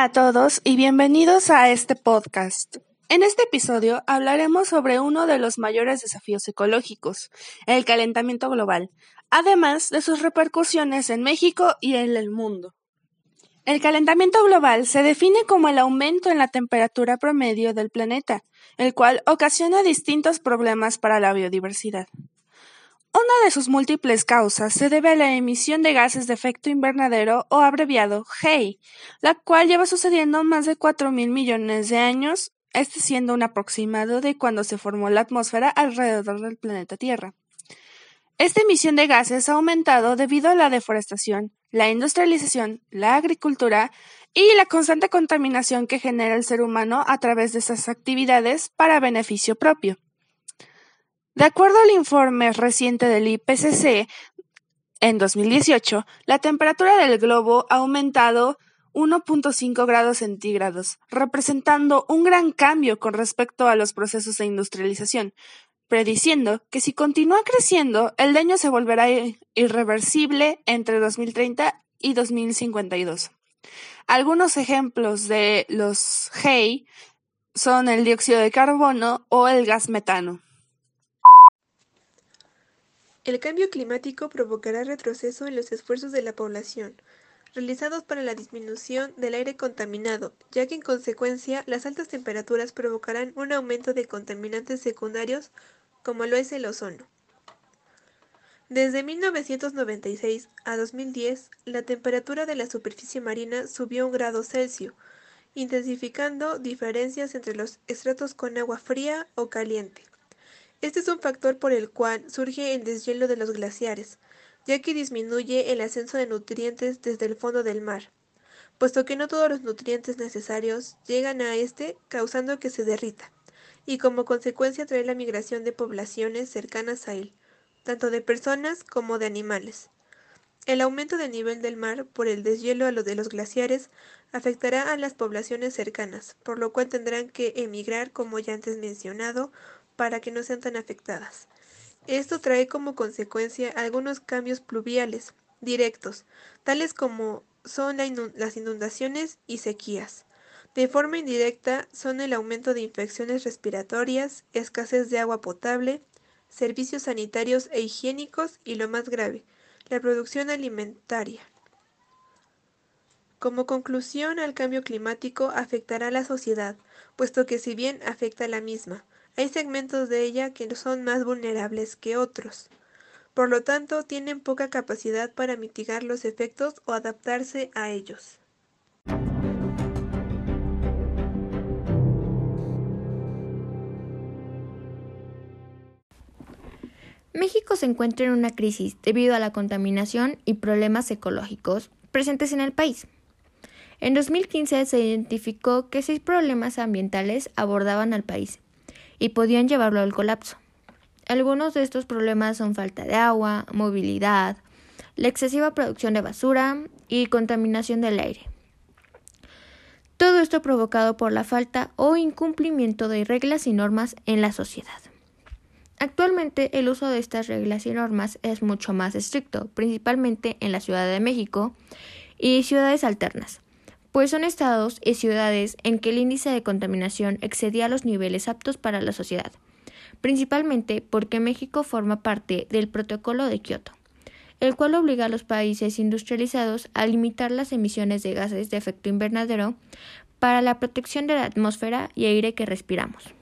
Hola a todos y bienvenidos a este podcast. En este episodio hablaremos sobre uno de los mayores desafíos ecológicos, el calentamiento global, además de sus repercusiones en México y en el mundo. El calentamiento global se define como el aumento en la temperatura promedio del planeta, el cual ocasiona distintos problemas para la biodiversidad. Una de sus múltiples causas se debe a la emisión de gases de efecto invernadero o abreviado GEI, la cual lleva sucediendo más de cuatro mil millones de años, este siendo un aproximado de cuando se formó la atmósfera alrededor del planeta Tierra. Esta emisión de gases ha aumentado debido a la deforestación, la industrialización, la agricultura y la constante contaminación que genera el ser humano a través de esas actividades para beneficio propio. De acuerdo al informe reciente del IPCC, en 2018, la temperatura del globo ha aumentado 1.5 grados centígrados, representando un gran cambio con respecto a los procesos de industrialización, prediciendo que si continúa creciendo, el daño se volverá irreversible entre 2030 y 2052. Algunos ejemplos de los GEI son el dióxido de carbono o el gas metano. El cambio climático provocará retroceso en los esfuerzos de la población realizados para la disminución del aire contaminado, ya que en consecuencia las altas temperaturas provocarán un aumento de contaminantes secundarios como lo es el ozono. Desde 1996 a 2010, la temperatura de la superficie marina subió un grado Celsius, intensificando diferencias entre los estratos con agua fría o caliente. Este es un factor por el cual surge el deshielo de los glaciares, ya que disminuye el ascenso de nutrientes desde el fondo del mar, puesto que no todos los nutrientes necesarios llegan a este, causando que se derrita, y como consecuencia trae la migración de poblaciones cercanas a él, tanto de personas como de animales. El aumento del nivel del mar por el deshielo a lo de los glaciares afectará a las poblaciones cercanas, por lo cual tendrán que emigrar, como ya antes mencionado, para que no sean tan afectadas. Esto trae como consecuencia algunos cambios pluviales directos, tales como son las inundaciones y sequías. De forma indirecta son el aumento de infecciones respiratorias, escasez de agua potable, servicios sanitarios e higiénicos y lo más grave, la producción alimentaria. Como conclusión al cambio climático afectará a la sociedad, puesto que si bien afecta a la misma, hay segmentos de ella que son más vulnerables que otros. Por lo tanto, tienen poca capacidad para mitigar los efectos o adaptarse a ellos. México se encuentra en una crisis debido a la contaminación y problemas ecológicos presentes en el país. En 2015 se identificó que seis problemas ambientales abordaban al país y podían llevarlo al colapso. Algunos de estos problemas son falta de agua, movilidad, la excesiva producción de basura y contaminación del aire. Todo esto provocado por la falta o incumplimiento de reglas y normas en la sociedad. Actualmente el uso de estas reglas y normas es mucho más estricto, principalmente en la Ciudad de México y ciudades alternas, pues son estados y ciudades en que el índice de contaminación excedía los niveles aptos para la sociedad, principalmente porque México forma parte del Protocolo de Kioto, el cual obliga a los países industrializados a limitar las emisiones de gases de efecto invernadero para la protección de la atmósfera y aire que respiramos.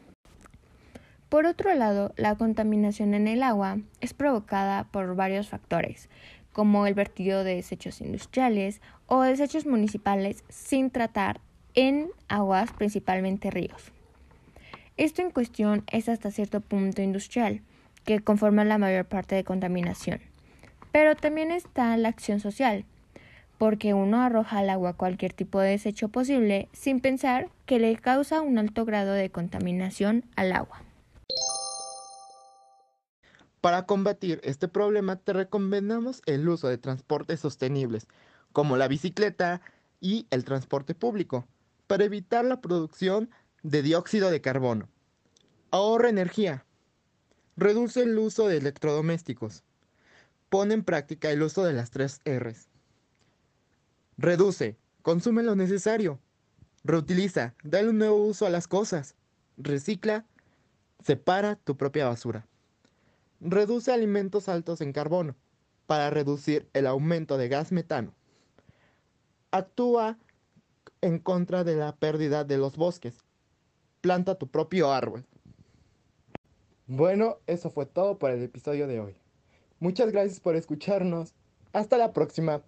Por otro lado, la contaminación en el agua es provocada por varios factores, como el vertido de desechos industriales o desechos municipales sin tratar en aguas, principalmente ríos. Esto en cuestión es hasta cierto punto industrial, que conforma la mayor parte de contaminación. Pero también está la acción social, porque uno arroja al agua cualquier tipo de desecho posible sin pensar que le causa un alto grado de contaminación al agua. Para combatir este problema te recomendamos el uso de transportes sostenibles, como la bicicleta y el transporte público, para evitar la producción de dióxido de carbono. Ahorra energía. Reduce el uso de electrodomésticos. Pone en práctica el uso de las tres Rs. Reduce. Consume lo necesario. Reutiliza, dale un nuevo uso a las cosas. Recicla, separa tu propia basura. Reduce alimentos altos en carbono para reducir el aumento de gas metano. Actúa en contra de la pérdida de los bosques. Planta tu propio árbol. Bueno, eso fue todo por el episodio de hoy. Muchas gracias por escucharnos. Hasta la próxima.